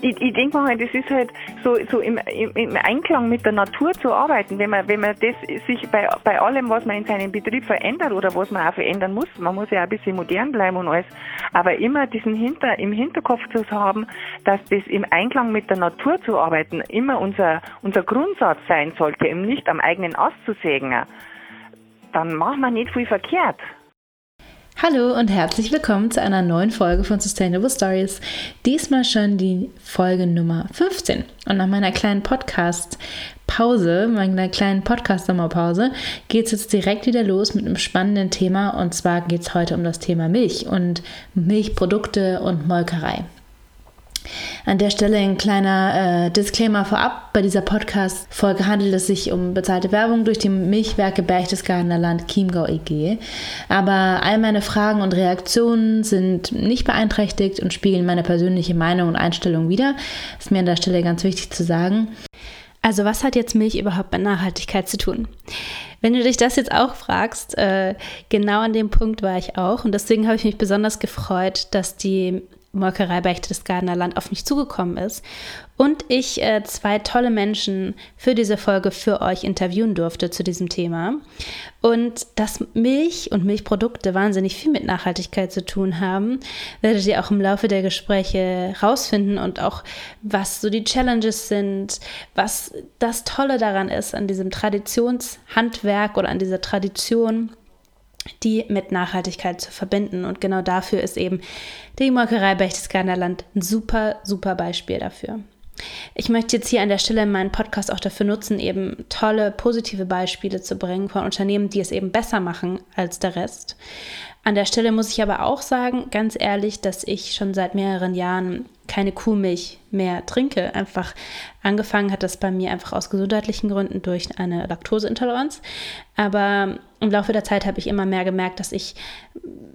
ich, ich denke mal, das ist halt so, so im, im, im, Einklang mit der Natur zu arbeiten, wenn man, wenn man das sich bei, bei allem, was man in seinem Betrieb verändert oder was man auch verändern muss, man muss ja auch ein bisschen modern bleiben und alles, aber immer diesen Hinter, im Hinterkopf zu haben, dass das im Einklang mit der Natur zu arbeiten immer unser, unser Grundsatz sein sollte, eben nicht am eigenen Ast zu sägen, dann macht man nicht viel verkehrt. Hallo und herzlich willkommen zu einer neuen Folge von Sustainable Stories. Diesmal schon die Folge Nummer 15. Und nach meiner kleinen Podcast-Pause, meiner kleinen Podcast-Sommerpause, geht es jetzt direkt wieder los mit einem spannenden Thema. Und zwar geht es heute um das Thema Milch und Milchprodukte und Molkerei. An der Stelle ein kleiner äh, Disclaimer vorab. Bei dieser Podcast-Folge handelt es sich um bezahlte Werbung durch die Milchwerke Berchtesgadener Land Chiemgau EG. Aber all meine Fragen und Reaktionen sind nicht beeinträchtigt und spiegeln meine persönliche Meinung und Einstellung wider. Ist mir an der Stelle ganz wichtig zu sagen. Also was hat jetzt Milch überhaupt mit Nachhaltigkeit zu tun? Wenn du dich das jetzt auch fragst, äh, genau an dem Punkt war ich auch und deswegen habe ich mich besonders gefreut, dass die Molkerei Berchtesgadener Land auf mich zugekommen ist und ich äh, zwei tolle Menschen für diese Folge für euch interviewen durfte zu diesem Thema. Und dass Milch und Milchprodukte wahnsinnig viel mit Nachhaltigkeit zu tun haben, werdet ihr auch im Laufe der Gespräche rausfinden und auch, was so die Challenges sind, was das Tolle daran ist an diesem Traditionshandwerk oder an dieser Tradition die mit Nachhaltigkeit zu verbinden. Und genau dafür ist eben die Molkerei Berchtesgadener ein super, super Beispiel dafür. Ich möchte jetzt hier an der Stelle meinen Podcast auch dafür nutzen, eben tolle, positive Beispiele zu bringen von Unternehmen, die es eben besser machen als der Rest. An der Stelle muss ich aber auch sagen, ganz ehrlich, dass ich schon seit mehreren Jahren keine Kuhmilch mehr trinke. Einfach angefangen hat das bei mir einfach aus gesundheitlichen Gründen durch eine Laktoseintoleranz. Aber im Laufe der Zeit habe ich immer mehr gemerkt, dass ich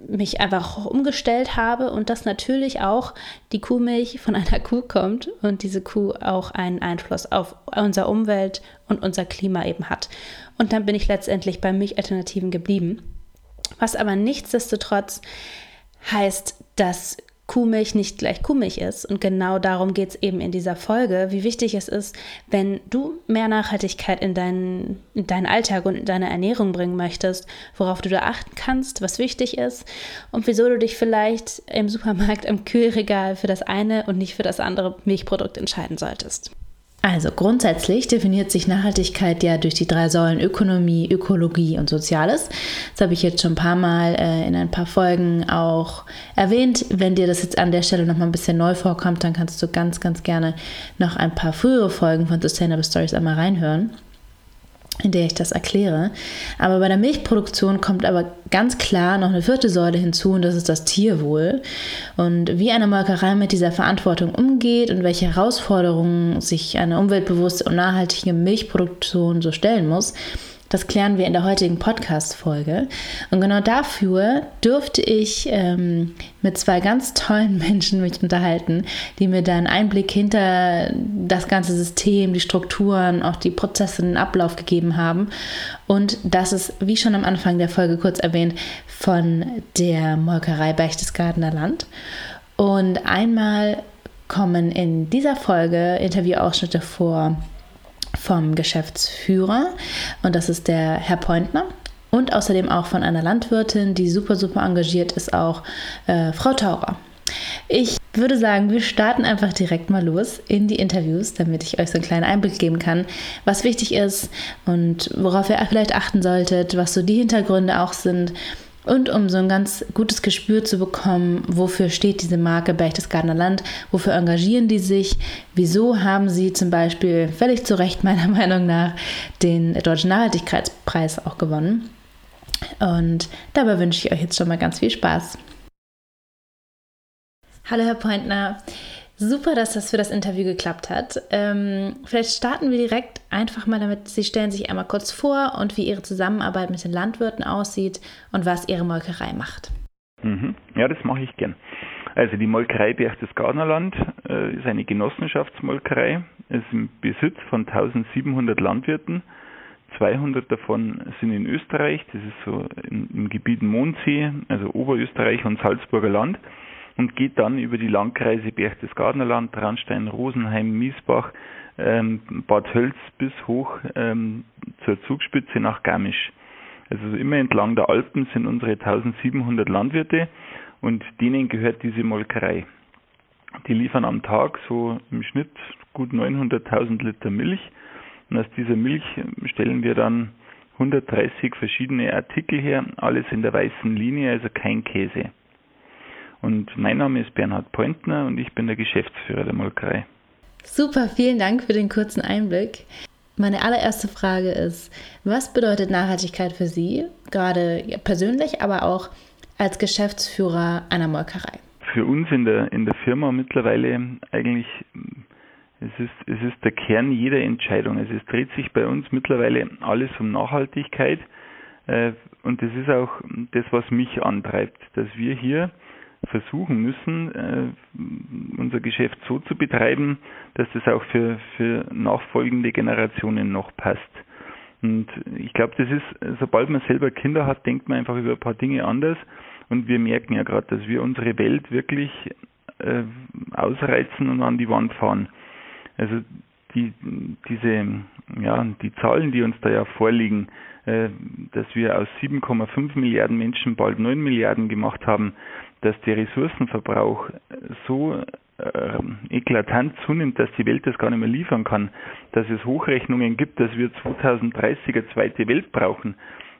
mich einfach umgestellt habe und dass natürlich auch die Kuhmilch von einer Kuh kommt und diese Kuh auch einen Einfluss auf unsere Umwelt und unser Klima eben hat. Und dann bin ich letztendlich bei Milchalternativen geblieben. Was aber nichtsdestotrotz heißt, dass Kuhmilch nicht gleich Kuhmilch ist. Und genau darum geht es eben in dieser Folge, wie wichtig es ist, wenn du mehr Nachhaltigkeit in deinen, in deinen Alltag und in deine Ernährung bringen möchtest, worauf du da achten kannst, was wichtig ist und wieso du dich vielleicht im Supermarkt im Kühlregal für das eine und nicht für das andere Milchprodukt entscheiden solltest. Also grundsätzlich definiert sich Nachhaltigkeit ja durch die drei Säulen Ökonomie, Ökologie und Soziales. Das habe ich jetzt schon ein paar Mal äh, in ein paar Folgen auch erwähnt. Wenn dir das jetzt an der Stelle noch mal ein bisschen neu vorkommt, dann kannst du ganz, ganz gerne noch ein paar frühere Folgen von Sustainable Stories einmal reinhören in der ich das erkläre. Aber bei der Milchproduktion kommt aber ganz klar noch eine vierte Säule hinzu und das ist das Tierwohl. Und wie eine Molkerei mit dieser Verantwortung umgeht und welche Herausforderungen sich eine umweltbewusste und nachhaltige Milchproduktion so stellen muss, das klären wir in der heutigen Podcast-Folge. Und genau dafür dürfte ich ähm, mit zwei ganz tollen Menschen mich unterhalten, die mir dann Einblick hinter das ganze System, die Strukturen, auch die Prozesse, den Ablauf gegeben haben. Und das ist, wie schon am Anfang der Folge kurz erwähnt, von der Molkerei Berchtesgadener Land. Und einmal kommen in dieser Folge Interviewausschnitte vor vom Geschäftsführer und das ist der Herr Pointner. Und außerdem auch von einer Landwirtin, die super, super engagiert ist, auch äh, Frau Taurer. Ich würde sagen, wir starten einfach direkt mal los in die Interviews, damit ich euch so einen kleinen Einblick geben kann, was wichtig ist und worauf ihr vielleicht achten solltet, was so die Hintergründe auch sind und um so ein ganz gutes Gespür zu bekommen, wofür steht diese Marke Berchtesgadener Land, wofür engagieren die sich, wieso haben sie zum Beispiel völlig zu Recht meiner Meinung nach den Deutschen Nachhaltigkeitspreis auch gewonnen. Und dabei wünsche ich euch jetzt schon mal ganz viel Spaß. Hallo Herr Pointner, Super, dass das für das Interview geklappt hat. Ähm, vielleicht starten wir direkt einfach mal damit. Sie stellen sich einmal kurz vor und wie Ihre Zusammenarbeit mit den Landwirten aussieht und was Ihre Molkerei macht. Mhm. Ja, das mache ich gern. Also die Molkerei Berchtesgadener Land äh, ist eine Genossenschaftsmolkerei. Es ist im Besitz von 1700 Landwirten. 200 davon sind in Österreich. Das ist so im Gebiet Mondsee, also Oberösterreich und Salzburger Land. Und geht dann über die Landkreise Berchtesgadener Land, Traunstein, Rosenheim, Miesbach, ähm, Bad Hölz bis hoch ähm, zur Zugspitze nach Garmisch. Also immer entlang der Alpen sind unsere 1700 Landwirte und denen gehört diese Molkerei. Die liefern am Tag so im Schnitt gut 900.000 Liter Milch und aus dieser Milch stellen wir dann 130 verschiedene Artikel her, alles in der weißen Linie, also kein Käse. Und mein Name ist Bernhard Pointner und ich bin der Geschäftsführer der Molkerei. Super, vielen Dank für den kurzen Einblick. Meine allererste Frage ist, was bedeutet Nachhaltigkeit für Sie, gerade persönlich, aber auch als Geschäftsführer einer Molkerei? Für uns in der, in der Firma mittlerweile eigentlich, es ist, es ist der Kern jeder Entscheidung. Es dreht sich bei uns mittlerweile alles um Nachhaltigkeit. Äh, und das ist auch das, was mich antreibt, dass wir hier versuchen müssen, äh, unser Geschäft so zu betreiben, dass das auch für, für nachfolgende Generationen noch passt. Und ich glaube, das ist, sobald man selber Kinder hat, denkt man einfach über ein paar Dinge anders. Und wir merken ja gerade, dass wir unsere Welt wirklich äh, ausreizen und an die Wand fahren. Also die, diese, ja, die Zahlen, die uns da ja vorliegen, äh, dass wir aus 7,5 Milliarden Menschen bald 9 Milliarden gemacht haben, dass der Ressourcenverbrauch so äh, eklatant zunimmt, dass die Welt das gar nicht mehr liefern kann, dass es Hochrechnungen gibt, dass wir 2030 eine zweite Welt brauchen.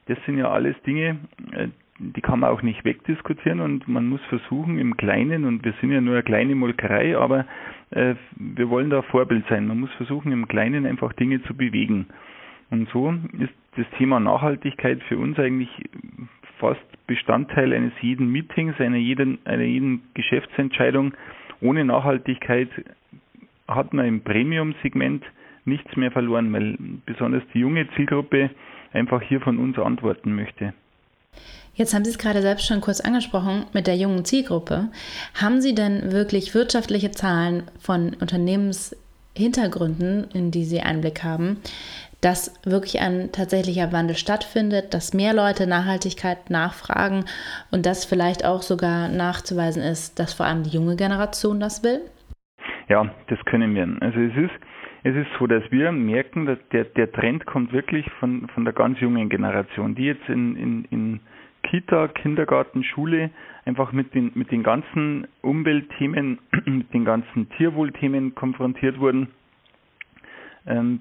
Das sind ja alles Dinge, äh, die kann man auch nicht wegdiskutieren und man muss versuchen im Kleinen, und wir sind ja nur eine kleine Molkerei, aber äh, wir wollen da Vorbild sein. Man muss versuchen im Kleinen einfach Dinge zu bewegen. Und so ist das Thema Nachhaltigkeit für uns eigentlich fast Bestandteil eines jeden Meetings, einer jeden, einer jeden Geschäftsentscheidung. Ohne Nachhaltigkeit hat man im Premium-Segment nichts mehr verloren, weil besonders die junge Zielgruppe einfach hier von uns antworten möchte. Jetzt haben Sie es gerade selbst schon kurz angesprochen mit der jungen Zielgruppe. Haben Sie denn wirklich wirtschaftliche Zahlen von Unternehmenshintergründen, in die Sie Einblick haben, dass wirklich ein tatsächlicher Wandel stattfindet, dass mehr Leute Nachhaltigkeit nachfragen und dass vielleicht auch sogar nachzuweisen ist, dass vor allem die junge Generation das will? Ja, das können wir. Also es ist, es ist so, dass wir merken, dass der, der Trend kommt wirklich von, von der ganz jungen Generation, die jetzt in, in, in Kita, Kindergarten, Schule einfach mit den, mit den ganzen Umweltthemen, mit den ganzen Tierwohlthemen konfrontiert wurden. Ähm,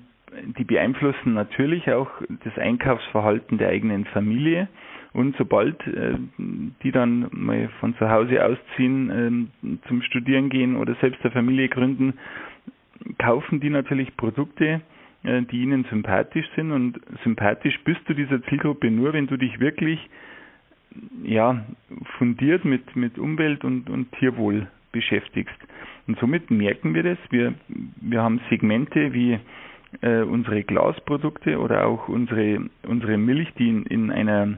die beeinflussen natürlich auch das Einkaufsverhalten der eigenen Familie. Und sobald äh, die dann mal von zu Hause ausziehen, äh, zum Studieren gehen oder selbst eine Familie gründen, kaufen die natürlich Produkte, äh, die ihnen sympathisch sind. Und sympathisch bist du dieser Zielgruppe nur, wenn du dich wirklich ja, fundiert mit, mit Umwelt und, und Tierwohl beschäftigst. Und somit merken wir das. Wir, wir haben Segmente wie äh, unsere Glasprodukte oder auch unsere, unsere Milch, die in, in einer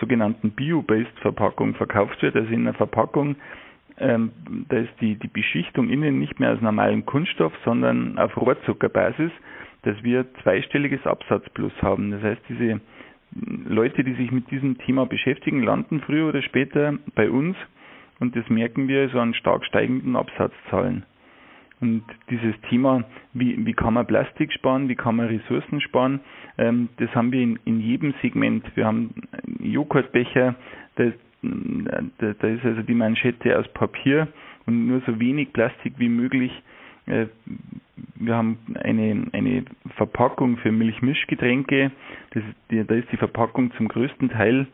sogenannten Bio-Based-Verpackung verkauft wird, also in einer Verpackung, ähm, da ist die, die Beschichtung innen nicht mehr aus normalem Kunststoff, sondern auf Rohrzuckerbasis, dass wir zweistelliges Absatzplus haben. Das heißt, diese Leute, die sich mit diesem Thema beschäftigen, landen früher oder später bei uns und das merken wir so an stark steigenden Absatzzahlen. Und dieses Thema, wie, wie kann man Plastik sparen, wie kann man Ressourcen sparen, ähm, das haben wir in, in jedem Segment. Wir haben Joghurtbecher, da, da, da ist also die Manschette aus Papier und nur so wenig Plastik wie möglich. Äh, wir haben eine, eine Verpackung für Milchmischgetränke. Das, die, da ist die Verpackung zum größten Teil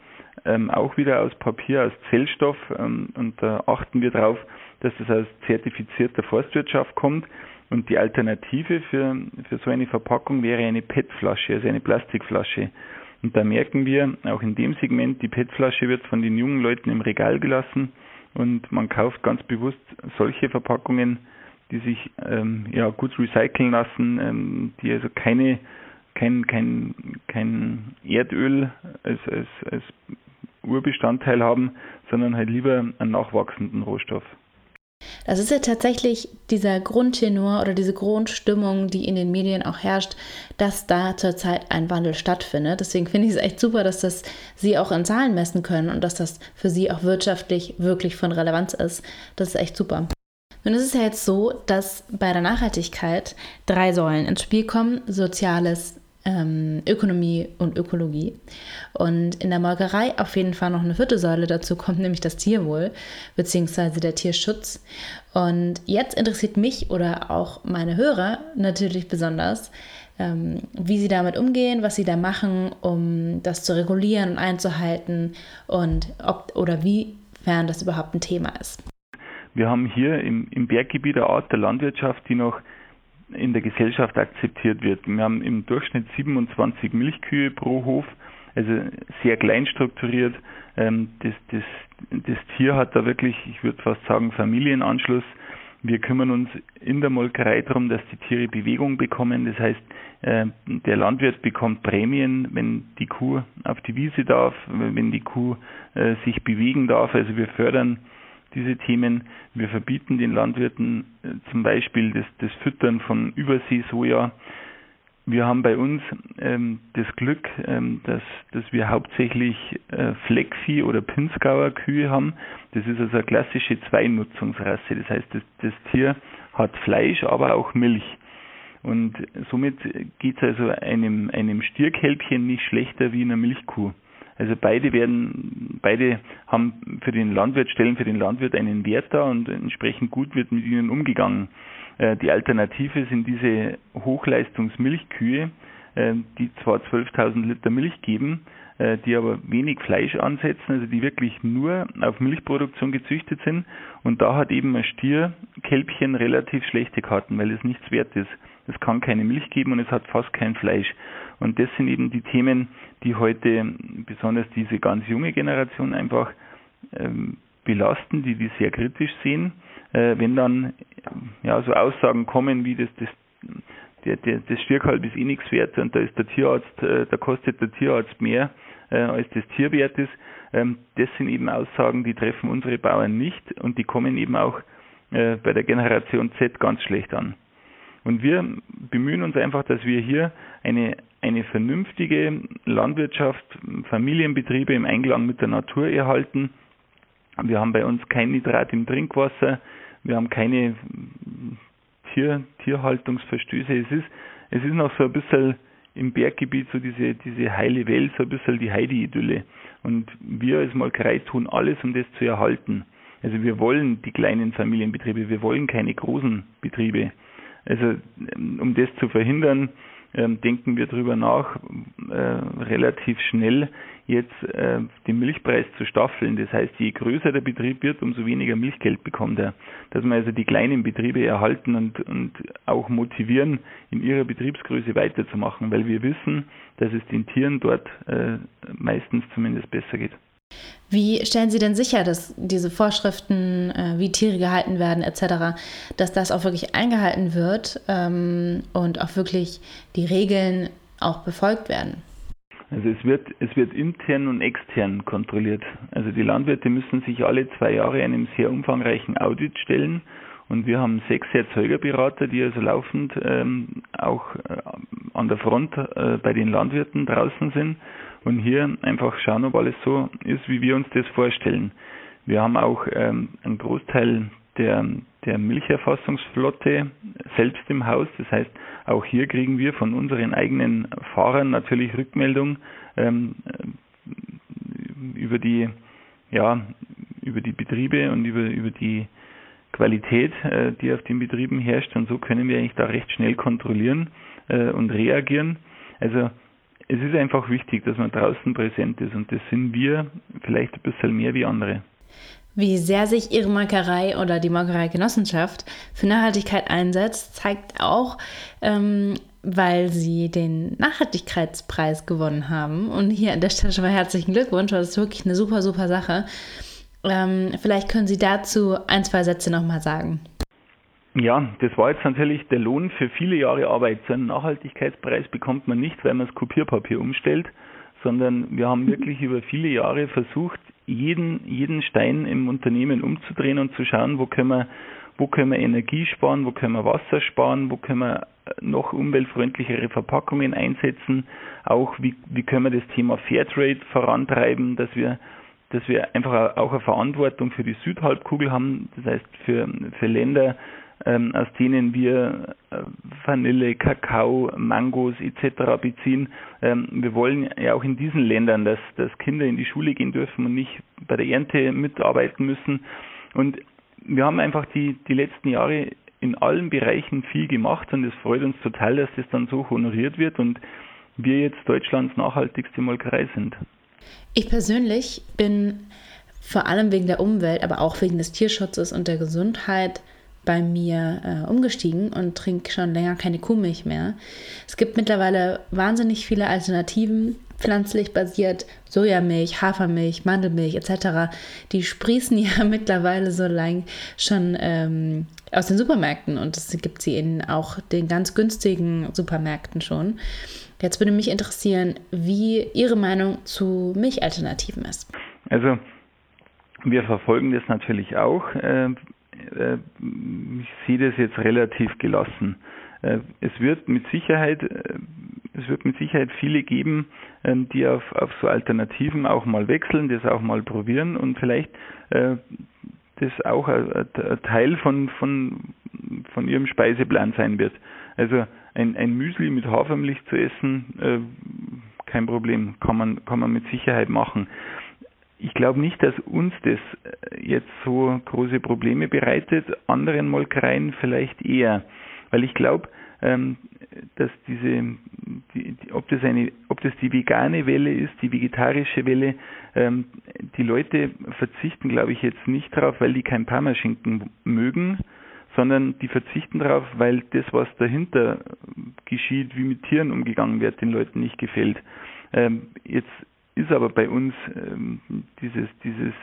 ähm, auch wieder aus Papier, aus Zellstoff. Ähm, und da achten wir darauf, dass das aus zertifizierter Forstwirtschaft kommt. Und die Alternative für, für so eine Verpackung wäre eine PET-Flasche, also eine Plastikflasche. Und da merken wir, auch in dem Segment, die PET-Flasche wird von den jungen Leuten im Regal gelassen und man kauft ganz bewusst solche Verpackungen, die sich ähm, ja, gut recyceln lassen, ähm, die also keine, kein, kein, kein Erdöl als, als, als Urbestandteil haben, sondern halt lieber einen nachwachsenden Rohstoff. Das ist ja tatsächlich dieser Grundtenor oder diese Grundstimmung, die in den Medien auch herrscht, dass da zurzeit ein Wandel stattfindet. Deswegen finde ich es echt super, dass das Sie auch in Zahlen messen können und dass das für Sie auch wirtschaftlich wirklich von Relevanz ist. Das ist echt super. Nun ist es ja jetzt so, dass bei der Nachhaltigkeit drei Säulen ins Spiel kommen: Soziales, ähm, Ökonomie und Ökologie. Und in der Molkerei auf jeden Fall noch eine vierte Säule dazu kommt, nämlich das Tierwohl bzw. der Tierschutz. Und jetzt interessiert mich oder auch meine Hörer natürlich besonders, ähm, wie sie damit umgehen, was sie da machen, um das zu regulieren und einzuhalten und ob oder wiefern das überhaupt ein Thema ist. Wir haben hier im, im Berggebiet eine Art der Landwirtschaft, die noch in der Gesellschaft akzeptiert wird. Wir haben im Durchschnitt 27 Milchkühe pro Hof, also sehr klein strukturiert. Ähm, das, das, das Tier hat da wirklich, ich würde fast sagen, Familienanschluss. Wir kümmern uns in der Molkerei darum, dass die Tiere Bewegung bekommen. Das heißt, äh, der Landwirt bekommt Prämien, wenn die Kuh auf die Wiese darf, wenn die Kuh äh, sich bewegen darf. Also wir fördern diese Themen. Wir verbieten den Landwirten äh, zum Beispiel das, das Füttern von Überseesoja. Wir haben bei uns ähm, das Glück, ähm, dass, dass wir hauptsächlich äh, Fleckvieh oder Pinzgauer Kühe haben. Das ist also eine klassische Zweinutzungsrasse. Das heißt, das, das Tier hat Fleisch, aber auch Milch. Und somit geht es also einem, einem Stierkälbchen nicht schlechter wie einer Milchkuh. Also beide werden, beide haben für den Landwirt, stellen für den Landwirt einen Wert dar und entsprechend gut wird mit ihnen umgegangen. Äh, die Alternative sind diese Hochleistungsmilchkühe, äh, die zwar 12.000 Liter Milch geben, äh, die aber wenig Fleisch ansetzen, also die wirklich nur auf Milchproduktion gezüchtet sind. Und da hat eben ein Stierkälbchen relativ schlechte Karten, weil es nichts wert ist. Es kann keine Milch geben und es hat fast kein Fleisch. Und das sind eben die Themen, die heute besonders diese ganz junge Generation einfach ähm, belasten, die die sehr kritisch sehen. Äh, wenn dann ja so Aussagen kommen wie das, das der, der, das Stierkalb ist eh nichts wert und da ist der Tierarzt, äh, da kostet der Tierarzt mehr äh, als das Tier wert ist. Ähm, das sind eben Aussagen, die treffen unsere Bauern nicht und die kommen eben auch äh, bei der Generation Z ganz schlecht an. Und wir bemühen uns einfach, dass wir hier eine, eine vernünftige Landwirtschaft, Familienbetriebe im Einklang mit der Natur erhalten. Wir haben bei uns kein Nitrat im Trinkwasser, wir haben keine Tier, Tierhaltungsverstöße. Es ist, es ist noch so ein bisschen im Berggebiet so diese, diese heile Welt, so ein bisschen die Heidi-Idylle. Und wir als Molkerei tun alles, um das zu erhalten. Also wir wollen die kleinen Familienbetriebe, wir wollen keine großen Betriebe. Also um das zu verhindern, ähm, denken wir darüber nach, äh, relativ schnell jetzt äh, den Milchpreis zu staffeln. Das heißt, je größer der Betrieb wird, umso weniger Milchgeld bekommt er. Dass wir also die kleinen Betriebe erhalten und, und auch motivieren, in ihrer Betriebsgröße weiterzumachen, weil wir wissen, dass es den Tieren dort äh, meistens zumindest besser geht. Wie stellen Sie denn sicher, dass diese Vorschriften, äh, wie Tiere gehalten werden etc., dass das auch wirklich eingehalten wird ähm, und auch wirklich die Regeln auch befolgt werden? Also es wird, es wird intern und extern kontrolliert. Also die Landwirte müssen sich alle zwei Jahre einem sehr umfangreichen Audit stellen und wir haben sechs Erzeugerberater, die also laufend ähm, auch äh, an der Front äh, bei den Landwirten draußen sind und hier einfach schauen, ob alles so ist, wie wir uns das vorstellen. Wir haben auch ähm, einen Großteil der, der Milcherfassungsflotte selbst im Haus. Das heißt, auch hier kriegen wir von unseren eigenen Fahrern natürlich Rückmeldung ähm, über die ja über die Betriebe und über über die Qualität, äh, die auf den Betrieben herrscht. Und so können wir eigentlich da recht schnell kontrollieren äh, und reagieren. Also es ist einfach wichtig, dass man draußen präsent ist und das sind wir vielleicht ein bisschen mehr wie andere. Wie sehr sich Ihre Molkerei oder die Molkereigenossenschaft für Nachhaltigkeit einsetzt, zeigt auch, ähm, weil Sie den Nachhaltigkeitspreis gewonnen haben. Und hier an der Stelle schon mal herzlichen Glückwunsch, das ist wirklich eine super, super Sache. Ähm, vielleicht können Sie dazu ein, zwei Sätze nochmal sagen. Ja, das war jetzt natürlich der Lohn für viele Jahre Arbeit. So einen Nachhaltigkeitspreis bekommt man nicht, weil man das Kopierpapier umstellt, sondern wir haben wirklich über viele Jahre versucht, jeden, jeden Stein im Unternehmen umzudrehen und zu schauen, wo können wir, wo können wir Energie sparen, wo können wir Wasser sparen, wo können wir noch umweltfreundlichere Verpackungen einsetzen, auch wie, wie können wir das Thema Fairtrade vorantreiben, dass wir dass wir einfach auch eine Verantwortung für die Südhalbkugel haben, das heißt für, für Länder, ähm, aus denen wir äh, Vanille, Kakao, Mangos etc. beziehen. Ähm, wir wollen ja auch in diesen Ländern, dass, dass Kinder in die Schule gehen dürfen und nicht bei der Ernte mitarbeiten müssen. Und wir haben einfach die, die letzten Jahre in allen Bereichen viel gemacht und es freut uns total, dass das dann so honoriert wird und wir jetzt Deutschlands nachhaltigste Molkerei sind. Ich persönlich bin vor allem wegen der Umwelt, aber auch wegen des Tierschutzes und der Gesundheit bei mir äh, umgestiegen und trinke schon länger keine Kuhmilch mehr. Es gibt mittlerweile wahnsinnig viele Alternativen, pflanzlich basiert, Sojamilch, Hafermilch, Mandelmilch etc. Die sprießen ja mittlerweile so lang schon ähm, aus den Supermärkten und es gibt sie in auch den ganz günstigen Supermärkten schon. Jetzt würde mich interessieren, wie Ihre Meinung zu Milchalternativen ist. Also wir verfolgen das natürlich auch. Äh, äh, ich sehe das jetzt relativ gelassen. Äh, es wird mit Sicherheit, es wird mit Sicherheit viele geben, ähm, die auf, auf so Alternativen auch mal wechseln, das auch mal probieren und vielleicht das auch ein, Teil von, von, von ihrem Speiseplan sein wird. Also ein, ein Müsli mit Hafermilch zu essen, äh, kein Problem, kann man, kann man mit Sicherheit machen. Ich glaube nicht, dass uns das äh, jetzt so große Probleme bereitet, anderen Molkereien vielleicht eher, weil ich glaube, ähm, dass diese, die, die, ob das eine, ob das die vegane Welle ist, die vegetarische Welle, ähm, die Leute verzichten, glaube ich, jetzt nicht darauf, weil die kein Parmaschinken mögen, sondern die verzichten darauf, weil das, was dahinter geschieht, wie mit Tieren umgegangen wird, den Leuten nicht gefällt. Ähm, jetzt ist aber bei uns ähm, dieses, dieses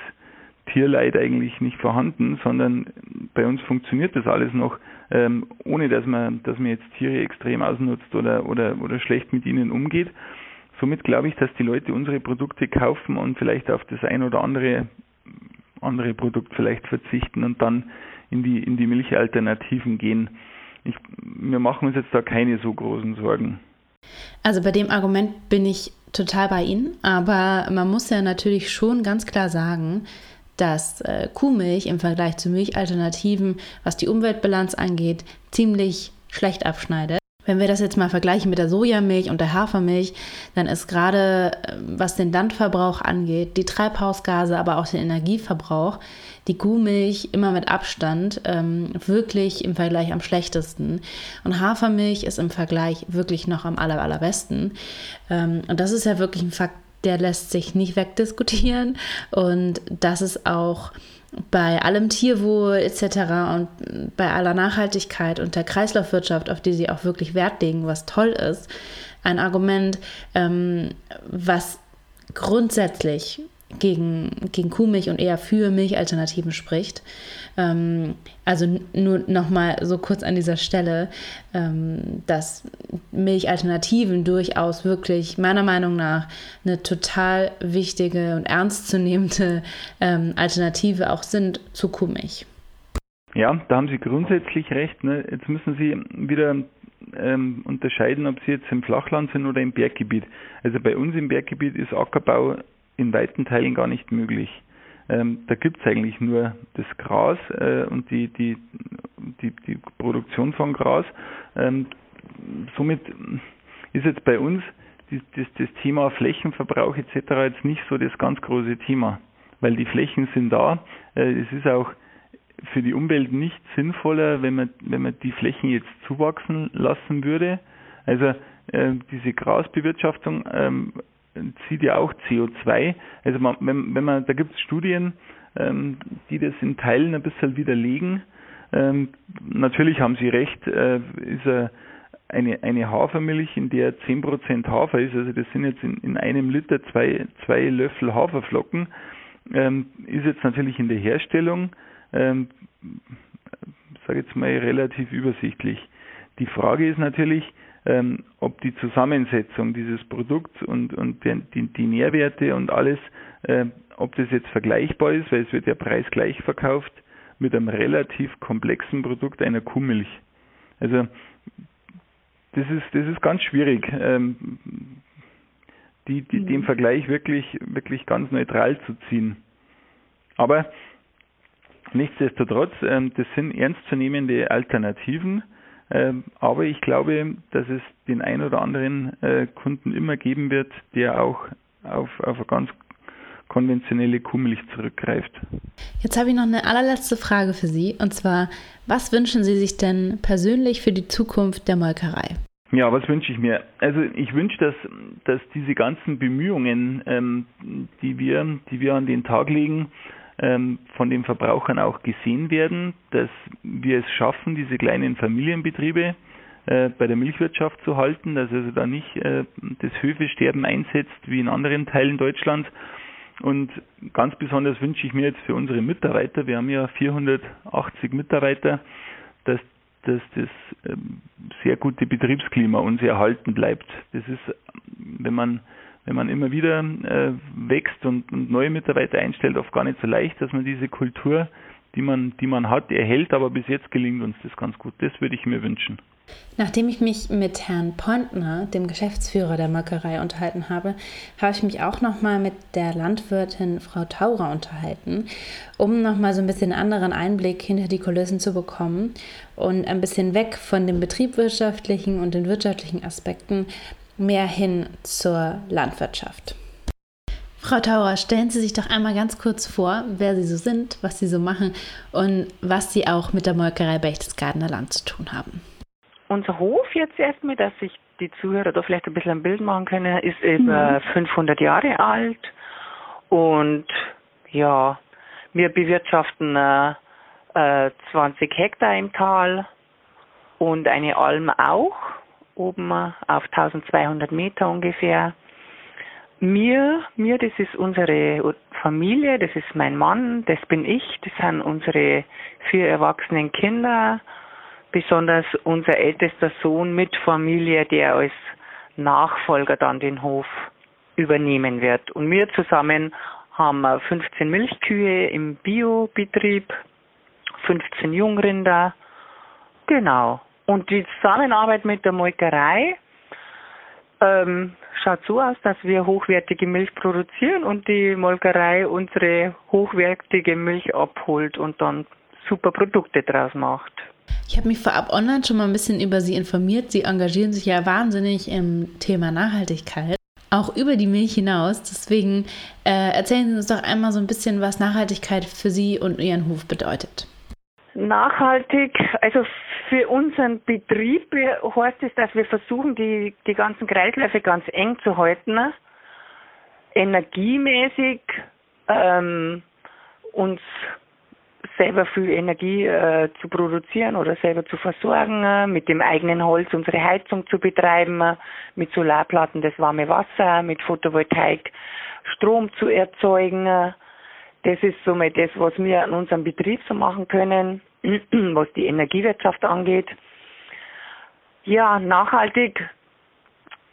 Tierleid eigentlich nicht vorhanden, sondern bei uns funktioniert das alles noch, ähm, ohne dass man, dass man jetzt Tiere extrem ausnutzt oder, oder, oder schlecht mit ihnen umgeht. Somit glaube ich, dass die Leute unsere Produkte kaufen und vielleicht auf das ein oder andere andere Produkt vielleicht verzichten und dann in die, in die Milchalternativen gehen. Ich, wir machen uns jetzt da keine so großen Sorgen. Also bei dem Argument bin ich total bei Ihnen, aber man muss ja natürlich schon ganz klar sagen, dass äh, Kuhmilch im Vergleich zu Milchalternativen, was die Umweltbilanz angeht, ziemlich schlecht abschneidet. Wenn wir das jetzt mal vergleichen mit der Sojamilch und der Hafermilch, dann ist gerade, äh, was den Landverbrauch angeht, die Treibhausgase, aber auch den Energieverbrauch, die Kuhmilch immer mit Abstand ähm, wirklich im Vergleich am schlechtesten. Und Hafermilch ist im Vergleich wirklich noch am aller, allerbesten. Ähm, und das ist ja wirklich ein Fakt, der lässt sich nicht wegdiskutieren. Und das ist auch bei allem Tierwohl etc. und bei aller Nachhaltigkeit und der Kreislaufwirtschaft, auf die sie auch wirklich Wert legen, was toll ist, ein Argument, ähm, was grundsätzlich gegen, gegen Kuhmilch und eher für Milchalternativen spricht. Ähm, also nur nochmal so kurz an dieser Stelle, ähm, dass Milchalternativen durchaus wirklich meiner Meinung nach eine total wichtige und ernstzunehmende ähm, Alternative auch sind zu Kuhmilch. Ja, da haben Sie grundsätzlich recht. Ne? Jetzt müssen Sie wieder ähm, unterscheiden, ob Sie jetzt im Flachland sind oder im Berggebiet. Also bei uns im Berggebiet ist Ackerbau in weiten Teilen gar nicht möglich. Ähm, da gibt es eigentlich nur das Gras äh, und die, die, die, die, Produktion von Gras. Ähm, somit ist jetzt bei uns die, das, das, Thema Flächenverbrauch etc. jetzt nicht so das ganz große Thema, weil die Flächen sind da. Äh, es ist auch für die Umwelt nicht sinnvoller, wenn man, wenn man die Flächen jetzt zuwachsen lassen würde. Also äh, diese Grasbewirtschaftung ähm, zieht ja auch CO2. Also man, wenn, wenn man, da gibt es Studien, ähm, die das in Teilen ein bisschen widerlegen. Ähm, natürlich haben Sie recht, äh, ist äh, eine, eine Hafermilch, in der 10% Hafer ist, also das sind jetzt in, in einem Liter zwei, zwei Löffel Haferflocken, ähm, ist jetzt natürlich in der Herstellung, ähm, sage jetzt mal, relativ übersichtlich. Die Frage ist natürlich, ähm, ob die Zusammensetzung dieses Produkts und, und die, die, die Nährwerte und alles, äh, ob das jetzt vergleichbar ist, weil es wird ja preisgleich verkauft mit einem relativ komplexen Produkt einer Kuhmilch. Also das ist das ist ganz schwierig, ähm, die, die, den mhm. Vergleich wirklich wirklich ganz neutral zu ziehen. Aber nichtsdestotrotz, ähm, das sind ernstzunehmende Alternativen. Ähm, aber ich glaube, dass es den ein oder anderen äh, Kunden immer geben wird, der auch auf, auf eine ganz konventionelle Kuhmilch zurückgreift. Jetzt habe ich noch eine allerletzte Frage für Sie und zwar, was wünschen Sie sich denn persönlich für die Zukunft der Molkerei? Ja, was wünsche ich mir? Also ich wünsche, dass, dass diese ganzen Bemühungen, ähm, die, wir, die wir an den Tag legen, von den Verbrauchern auch gesehen werden, dass wir es schaffen, diese kleinen Familienbetriebe äh, bei der Milchwirtschaft zu halten, dass also da nicht äh, das Höfesterben einsetzt wie in anderen Teilen Deutschlands, und ganz besonders wünsche ich mir jetzt für unsere Mitarbeiter, wir haben ja 480 Mitarbeiter, dass, dass das ähm, sehr gute Betriebsklima uns erhalten bleibt. Das ist, wenn man, wenn man immer wieder äh, wächst und, und neue Mitarbeiter einstellt, oft gar nicht so leicht, dass man diese Kultur, die man, die man hat, erhält, aber bis jetzt gelingt uns das ganz gut. Das würde ich mir wünschen. Nachdem ich mich mit Herrn Pontner, dem Geschäftsführer der Molkerei, unterhalten habe, habe ich mich auch nochmal mit der Landwirtin Frau Taurer unterhalten, um nochmal so ein bisschen anderen Einblick hinter die Kulissen zu bekommen und ein bisschen weg von den betriebswirtschaftlichen und den wirtschaftlichen Aspekten mehr hin zur Landwirtschaft. Frau Taurer, stellen Sie sich doch einmal ganz kurz vor, wer Sie so sind, was Sie so machen und was Sie auch mit der Molkerei Berchtesgadener Land zu tun haben unser Hof jetzt erstmal, dass sich die Zuhörer da vielleicht ein bisschen ein Bild machen können, ist über mhm. 500 Jahre alt und ja, wir bewirtschaften äh, äh, 20 Hektar im Tal und eine Alm auch, oben auf 1200 Meter ungefähr. Mir, mir, das ist unsere Familie, das ist mein Mann, das bin ich, das sind unsere vier erwachsenen Kinder besonders unser ältester Sohn mit Familie, der als Nachfolger dann den Hof übernehmen wird. Und wir zusammen haben 15 Milchkühe im Biobetrieb, 15 Jungrinder. Genau. Und die Zusammenarbeit mit der Molkerei ähm, schaut so aus, dass wir hochwertige Milch produzieren und die Molkerei unsere hochwertige Milch abholt und dann super Produkte draus macht. Ich habe mich vorab online schon mal ein bisschen über Sie informiert. Sie engagieren sich ja wahnsinnig im Thema Nachhaltigkeit, auch über die Milch hinaus. Deswegen äh, erzählen Sie uns doch einmal so ein bisschen, was Nachhaltigkeit für Sie und Ihren Hof bedeutet. Nachhaltig, also für unseren Betrieb heißt es, dass wir versuchen, die, die ganzen Kreisläufe ganz eng zu halten, energiemäßig ähm, uns selber viel Energie äh, zu produzieren oder selber zu versorgen, äh, mit dem eigenen Holz unsere Heizung zu betreiben, äh, mit Solarplatten das warme Wasser, mit Photovoltaik Strom zu erzeugen. Das ist somit das, was wir an unserem Betrieb so machen können, was die Energiewirtschaft angeht. Ja, nachhaltig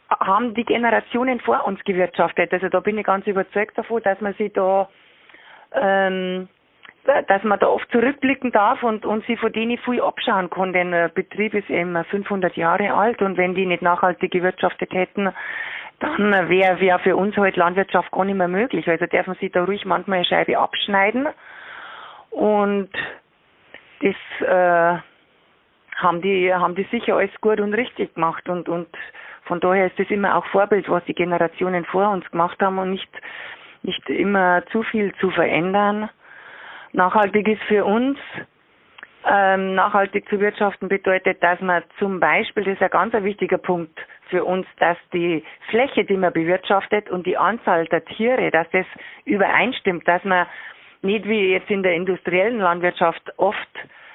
haben die Generationen vor uns gewirtschaftet. Also da bin ich ganz überzeugt davon, dass man sich da ähm, dass man da oft zurückblicken darf und, und sie von denen viel abschauen kann, denn der Betrieb ist eben 500 Jahre alt und wenn die nicht nachhaltig gewirtschaftet hätten, dann wäre wär für uns halt Landwirtschaft gar nicht mehr möglich. Also darf man sich da ruhig manchmal eine Scheibe abschneiden und das äh, haben die haben die sicher alles gut und richtig gemacht und und von daher ist das immer auch Vorbild, was die Generationen vor uns gemacht haben und nicht nicht immer zu viel zu verändern. Nachhaltig ist für uns, ähm, nachhaltig zu wirtschaften bedeutet, dass man zum Beispiel, das ist ein ganz wichtiger Punkt für uns, dass die Fläche, die man bewirtschaftet und die Anzahl der Tiere, dass das übereinstimmt, dass man nicht wie jetzt in der industriellen Landwirtschaft oft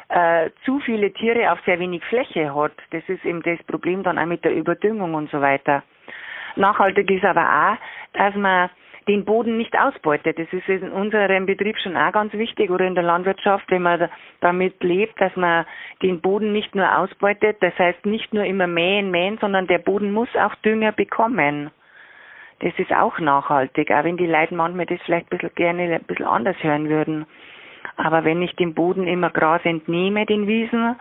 äh, zu viele Tiere auf sehr wenig Fläche hat. Das ist eben das Problem dann auch mit der Überdüngung und so weiter. Nachhaltig ist aber auch, dass man den Boden nicht ausbeutet. Das ist in unserem Betrieb schon auch ganz wichtig oder in der Landwirtschaft, wenn man damit lebt, dass man den Boden nicht nur ausbeutet. Das heißt nicht nur immer mähen, mähen, sondern der Boden muss auch Dünger bekommen. Das ist auch nachhaltig, auch wenn die Leute manchmal das vielleicht ein bisschen gerne ein bisschen anders hören würden. Aber wenn ich dem Boden immer Gras entnehme, den Wiesen,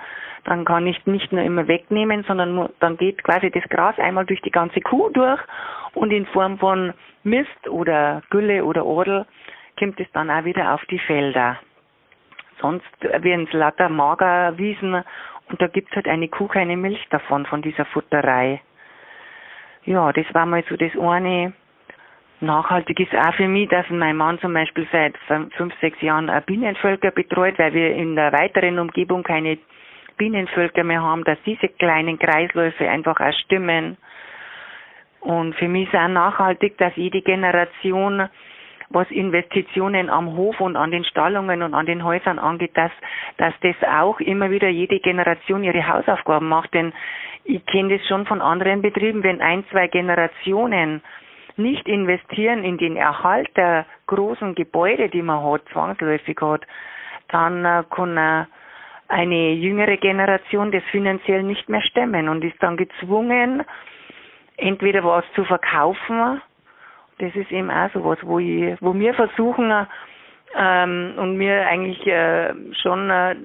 dann kann ich nicht nur immer wegnehmen, sondern dann geht quasi das Gras einmal durch die ganze Kuh durch und in Form von Mist oder Gülle oder Odel kommt es dann auch wieder auf die Felder. Sonst werden es lauter Magerwiesen und da gibt's halt eine Kuh keine Milch davon, von dieser Futterei. Ja, das war mal so das eine. Nachhaltig ist auch für mich, dass mein Mann zum Beispiel seit fünf, sechs Jahren Bienenvölker betreut, weil wir in der weiteren Umgebung keine Bienenvölker mehr haben, dass diese kleinen Kreisläufe einfach auch stimmen. Und für mich ist auch nachhaltig, dass jede Generation, was Investitionen am Hof und an den Stallungen und an den Häusern angeht, dass, dass das auch immer wieder jede Generation ihre Hausaufgaben macht. Denn ich kenne das schon von anderen Betrieben, wenn ein, zwei Generationen nicht investieren in den Erhalt der großen Gebäude, die man hat, zwangsläufig hat, dann äh, kann äh, eine jüngere Generation das finanziell nicht mehr stemmen und ist dann gezwungen, entweder was zu verkaufen, das ist eben auch so was, wo, ich, wo wir versuchen, ähm, und wir eigentlich äh, schon äh,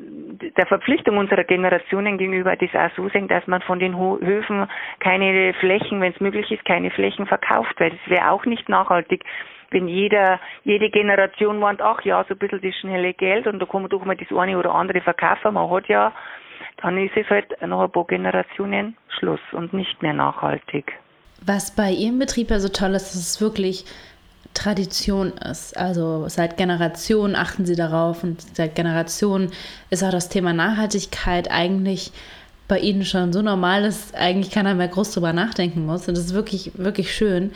der Verpflichtung unserer Generationen gegenüber das auch so sehen, dass man von den Ho Höfen keine Flächen, wenn es möglich ist, keine Flächen verkauft, weil das wäre auch nicht nachhaltig, wenn jeder, jede Generation meint, ach ja, so ein bisschen das schnelle Geld und da kann man doch mal das eine oder andere verkaufen, man hat ja, dann ist es halt nach ein paar Generationen Schluss und nicht mehr nachhaltig. Was bei Ihrem Betrieb ja so toll ist, ist wirklich Tradition ist. Also seit Generationen achten sie darauf und seit Generationen ist auch das Thema Nachhaltigkeit eigentlich bei ihnen schon so normal, dass eigentlich keiner mehr groß drüber nachdenken muss. Und das ist wirklich, wirklich schön.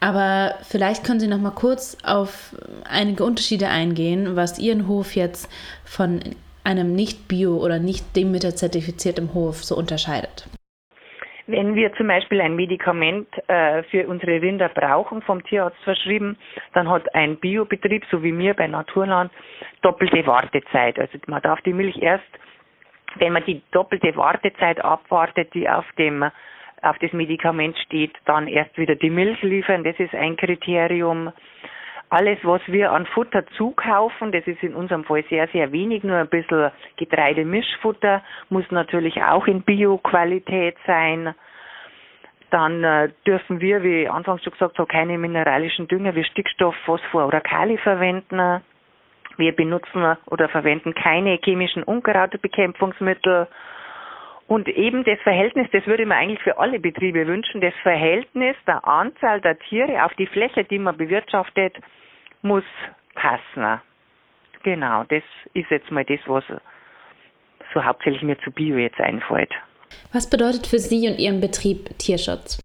Aber vielleicht können Sie noch mal kurz auf einige Unterschiede eingehen, was Ihren Hof jetzt von einem nicht bio oder nicht Demeter zertifiziertem Hof so unterscheidet. Wenn wir zum Beispiel ein Medikament äh, für unsere Rinder brauchen, vom Tierarzt verschrieben, dann hat ein Biobetrieb, so wie mir bei Naturland, doppelte Wartezeit. Also man darf die Milch erst, wenn man die doppelte Wartezeit abwartet, die auf dem auf das Medikament steht, dann erst wieder die Milch liefern. Das ist ein Kriterium. Alles, was wir an Futter zukaufen, das ist in unserem Fall sehr, sehr wenig, nur ein bisschen Getreidemischfutter, muss natürlich auch in Bio-Qualität sein. Dann äh, dürfen wir, wie ich anfangs schon gesagt habe, keine mineralischen Dünger wie Stickstoff, Phosphor oder Kali verwenden. Wir benutzen oder verwenden keine chemischen Unkrautbekämpfungsmittel. Und eben das Verhältnis, das würde man eigentlich für alle Betriebe wünschen, das Verhältnis der Anzahl der Tiere auf die Fläche, die man bewirtschaftet, muss passen. Genau, das ist jetzt mal das, was so hauptsächlich mir zu Bio jetzt einfällt. Was bedeutet für Sie und Ihren Betrieb Tierschutz?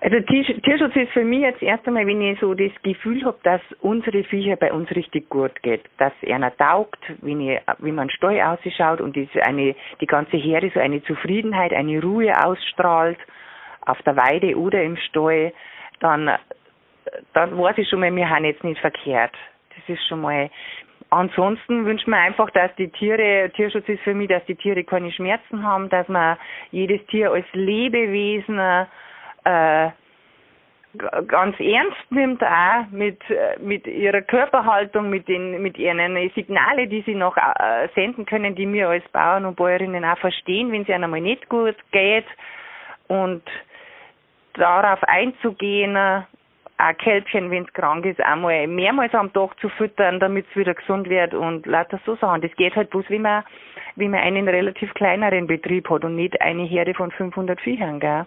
Also Tierschutz ist für mich jetzt erst einmal, wenn ich so das Gefühl habe, dass unsere Viecher bei uns richtig gut geht, dass einer taugt, wenn, ich, wie man Stall ausschaut und ist eine, die ganze Herde so eine Zufriedenheit, eine Ruhe ausstrahlt auf der Weide oder im Stall, dann dann weiß ich schon mal, wir haben jetzt nicht verkehrt. Das ist schon mal. Ansonsten wünscht man einfach, dass die Tiere, Tierschutz ist für mich, dass die Tiere keine Schmerzen haben, dass man jedes Tier als Lebewesen äh, ganz ernst nimmt, auch mit, mit ihrer Körperhaltung, mit den, mit ihren Signale, die sie noch äh, senden können, die wir als Bauern und Bäuerinnen auch verstehen, wenn es ihnen einmal nicht gut geht und darauf einzugehen, ein Kälbchen, wenn es krank ist, einmal mehrmals am Tag zu füttern, damit es wieder gesund wird und lauter so Sachen. Das geht halt bloß, wie man, wie man einen relativ kleineren Betrieb hat und nicht eine Herde von 500 Viechern, gell?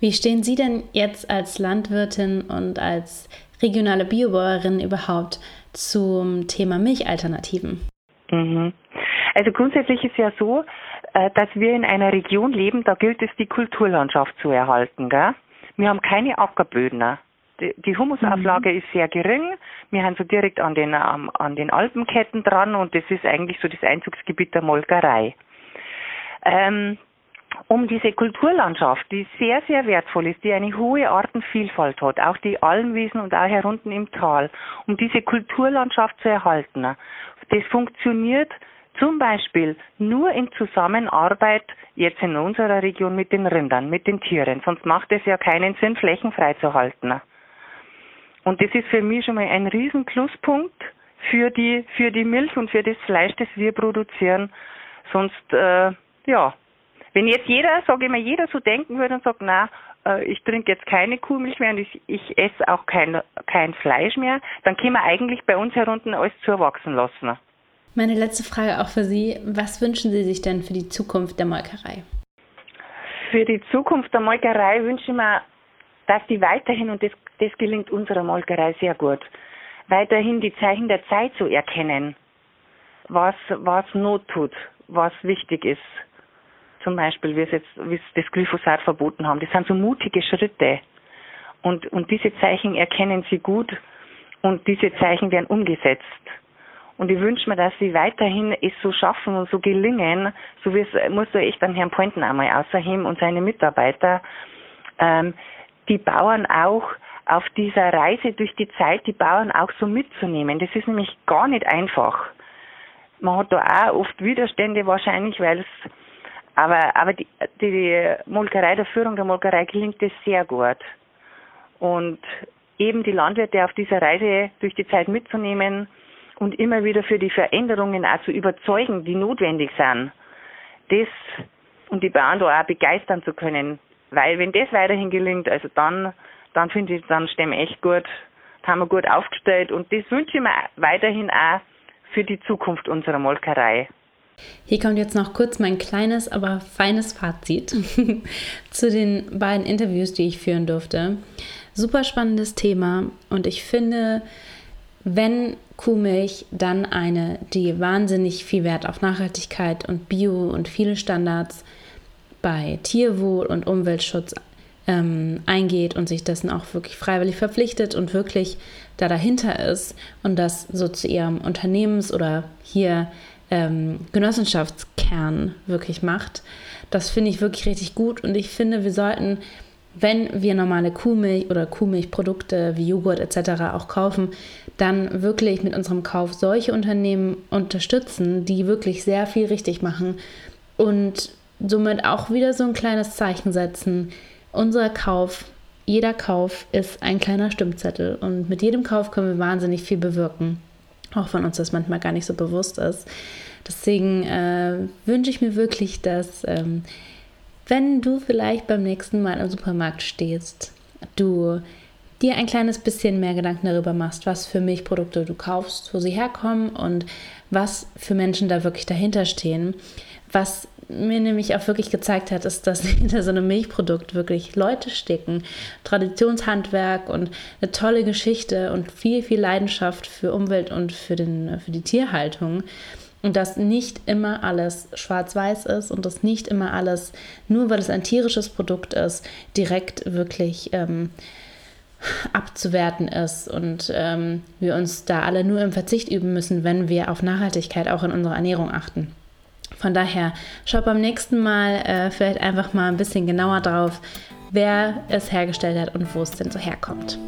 Wie stehen Sie denn jetzt als Landwirtin und als regionale Biobäuerin überhaupt zum Thema Milchalternativen? Mhm. Also grundsätzlich ist ja so, äh, dass wir in einer Region leben, da gilt es, die Kulturlandschaft zu erhalten. Gell? Wir haben keine Ackerböden. Die Humusauflage mhm. ist sehr gering. Wir haben so direkt an den, um, an den Alpenketten dran und das ist eigentlich so das Einzugsgebiet der Molkerei. Ähm, um diese Kulturlandschaft, die sehr, sehr wertvoll ist, die eine hohe Artenvielfalt hat, auch die Almwiesen und auch herunten im Tal, um diese Kulturlandschaft zu erhalten. Das funktioniert zum Beispiel nur in Zusammenarbeit jetzt in unserer Region mit den Rindern, mit den Tieren. Sonst macht es ja keinen Sinn, Flächen freizuhalten. Und das ist für mich schon mal ein riesen Pluspunkt für die, für die Milch und für das Fleisch, das wir produzieren. Sonst, äh, ja, wenn jetzt jeder, sage ich mal, jeder so denken würde und sagt, na, äh, ich trinke jetzt keine Kuhmilch mehr und ich, ich esse auch kein, kein Fleisch mehr, dann können wir eigentlich bei uns herunten alles zu erwachsen lassen. Meine letzte Frage auch für Sie. Was wünschen Sie sich denn für die Zukunft der Molkerei? Für die Zukunft der Molkerei wünsche ich mir, dass die weiterhin, und das, das gelingt unserer Molkerei sehr gut, weiterhin die Zeichen der Zeit zu erkennen, was, was Not tut, was wichtig ist. Zum Beispiel, wie es jetzt, wie es das Glyphosat verboten haben. Das sind so mutige Schritte. Und, und diese Zeichen erkennen sie gut und diese Zeichen werden umgesetzt. Und ich wünsche mir, dass sie weiterhin es so schaffen und so gelingen, so wie es muss so echt an Herrn Pointen einmal außerheben und seine Mitarbeiter, ähm, die Bauern auch auf dieser Reise durch die Zeit, die Bauern auch so mitzunehmen. Das ist nämlich gar nicht einfach. Man hat da auch oft Widerstände wahrscheinlich, weil es, aber, aber die, die Molkerei, der Führung der Molkerei gelingt es sehr gut. Und eben die Landwirte auf dieser Reise durch die Zeit mitzunehmen, und immer wieder für die Veränderungen auch zu überzeugen, die notwendig sind. Das und die Bauern da auch begeistern zu können. Weil wenn das weiterhin gelingt, also dann, dann finde ich, dann stemmen echt gut, haben wir gut aufgestellt und das wünsche ich mir weiterhin auch für die Zukunft unserer Molkerei. Hier kommt jetzt noch kurz mein kleines, aber feines Fazit zu den beiden Interviews, die ich führen durfte. Super spannendes Thema und ich finde, wenn Kuhmilch dann eine, die wahnsinnig viel Wert auf Nachhaltigkeit und Bio und viele Standards bei Tierwohl und Umweltschutz ähm, eingeht und sich dessen auch wirklich freiwillig verpflichtet und wirklich da dahinter ist und das so zu ihrem Unternehmens- oder hier ähm, Genossenschaftskern wirklich macht. Das finde ich wirklich richtig gut und ich finde, wir sollten wenn wir normale Kuhmilch oder Kuhmilchprodukte wie Joghurt etc. auch kaufen, dann wirklich mit unserem Kauf solche Unternehmen unterstützen, die wirklich sehr viel richtig machen und somit auch wieder so ein kleines Zeichen setzen. Unser Kauf, jeder Kauf ist ein kleiner Stimmzettel und mit jedem Kauf können wir wahnsinnig viel bewirken, auch wenn uns das manchmal gar nicht so bewusst ist. Deswegen äh, wünsche ich mir wirklich, dass ähm, wenn du vielleicht beim nächsten Mal im Supermarkt stehst, du dir ein kleines bisschen mehr Gedanken darüber machst, was für Milchprodukte du kaufst, wo sie herkommen und was für Menschen da wirklich dahinter stehen. Was mir nämlich auch wirklich gezeigt hat, ist, dass hinter so einem Milchprodukt wirklich Leute stecken, Traditionshandwerk und eine tolle Geschichte und viel, viel Leidenschaft für Umwelt und für, den, für die Tierhaltung. Und dass nicht immer alles schwarz-weiß ist und dass nicht immer alles, nur weil es ein tierisches Produkt ist, direkt wirklich ähm, abzuwerten ist und ähm, wir uns da alle nur im Verzicht üben müssen, wenn wir auf Nachhaltigkeit auch in unserer Ernährung achten. Von daher schaut beim nächsten Mal äh, vielleicht einfach mal ein bisschen genauer drauf, wer es hergestellt hat und wo es denn so herkommt.